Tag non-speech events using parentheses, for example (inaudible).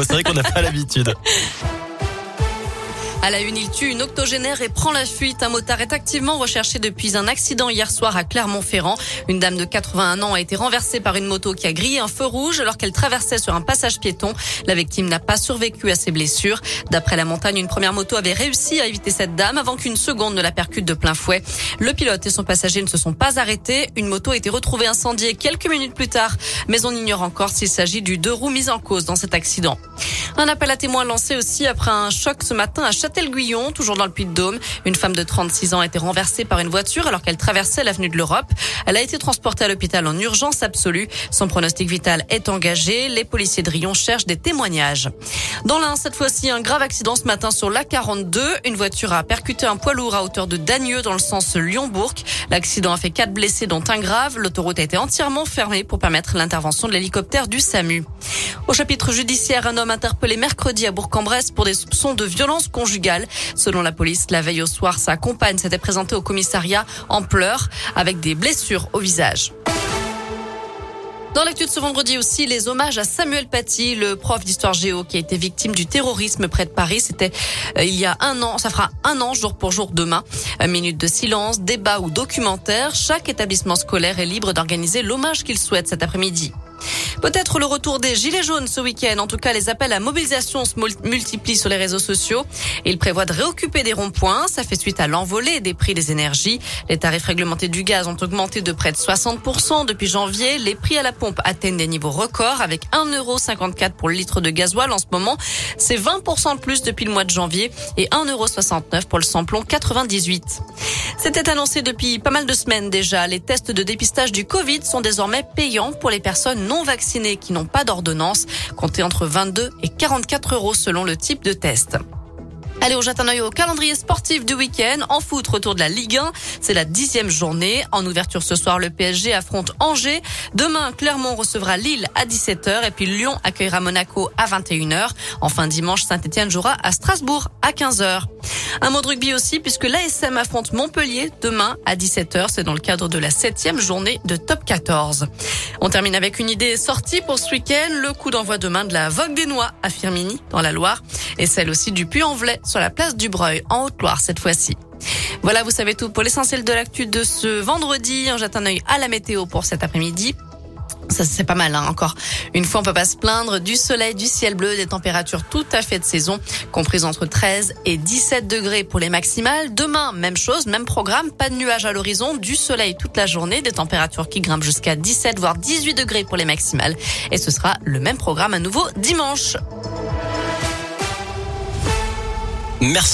C'est vrai qu'on n'a pas l'habitude. (laughs) À la une, il tue une octogénaire et prend la fuite. Un motard est activement recherché depuis un accident hier soir à Clermont-Ferrand. Une dame de 81 ans a été renversée par une moto qui a grillé un feu rouge alors qu'elle traversait sur un passage piéton. La victime n'a pas survécu à ses blessures. D'après la montagne, une première moto avait réussi à éviter cette dame avant qu'une seconde ne la percute de plein fouet. Le pilote et son passager ne se sont pas arrêtés. Une moto a été retrouvée incendiée quelques minutes plus tard, mais on ignore encore s'il s'agit du deux roues mis en cause dans cet accident. Un appel à témoins lancé aussi après un choc ce matin à Châtel-Guyon, toujours dans le Puy-de-Dôme. Une femme de 36 ans a été renversée par une voiture alors qu'elle traversait l'avenue de l'Europe. Elle a été transportée à l'hôpital en urgence absolue. Son pronostic vital est engagé. Les policiers de Rion cherchent des témoignages. Dans l'un, cette fois-ci, un grave accident ce matin sur l'A42. Une voiture a percuté un poids lourd à hauteur de Dagneux dans le sens Lyon-Bourg. L'accident a fait quatre blessés dont un grave. L'autoroute a été entièrement fermée pour permettre l'intervention de l'hélicoptère du SAMU. Au chapitre judiciaire, un homme interpellé mercredi à Bourg-en-Bresse pour des soupçons de violence conjugale. Selon la police, la veille au soir, sa compagne s'était présentée au commissariat en pleurs avec des blessures au visage. Dans l'actu de ce vendredi aussi, les hommages à Samuel Paty, le prof d'histoire géo qui a été victime du terrorisme près de Paris. C'était euh, il y a un an, ça fera un an jour pour jour demain. Minute de silence, débat ou documentaire. Chaque établissement scolaire est libre d'organiser l'hommage qu'il souhaite cet après-midi. Peut-être le retour des Gilets jaunes ce week-end. En tout cas, les appels à mobilisation se multiplient sur les réseaux sociaux. Il prévoit de réoccuper des ronds-points. Ça fait suite à l'envolée des prix des énergies. Les tarifs réglementés du gaz ont augmenté de près de 60% depuis janvier. Les prix à la pompe atteignent des niveaux records avec 1,54€ pour le litre de gasoil en ce moment. C'est 20% de plus depuis le mois de janvier et 1,69€ pour le samplon 98. C'était annoncé depuis pas mal de semaines déjà. Les tests de dépistage du Covid sont désormais payants pour les personnes non qui n'ont pas d'ordonnance, comptez entre 22 et 44 euros selon le type de test. Allez, on jette un œil au calendrier sportif du week-end. En foot, retour de la Ligue 1. C'est la dixième journée. En ouverture ce soir, le PSG affronte Angers. Demain, Clermont recevra Lille à 17h et puis Lyon accueillera Monaco à 21h. Enfin, dimanche, Saint-Etienne jouera à Strasbourg à 15h. Un mot de rugby aussi puisque l'ASM affronte Montpellier demain à 17h. C'est dans le cadre de la septième journée de top 14. On termine avec une idée sortie pour ce week-end. Le coup d'envoi demain de la Vogue des Noix à Firmini dans la Loire et celle aussi du Puy-en-Velay sur la place du Breuil en Haute-Loire cette fois-ci. Voilà, vous savez tout pour l'essentiel de l'actu de ce vendredi. On jette un œil à la météo pour cet après-midi. Ça, c'est pas mal, hein, encore. Une fois, on peut pas se plaindre du soleil, du ciel bleu, des températures tout à fait de saison, comprises entre 13 et 17 degrés pour les maximales. Demain, même chose, même programme, pas de nuages à l'horizon, du soleil toute la journée, des températures qui grimpent jusqu'à 17 voire 18 degrés pour les maximales. Et ce sera le même programme à nouveau dimanche. Merci.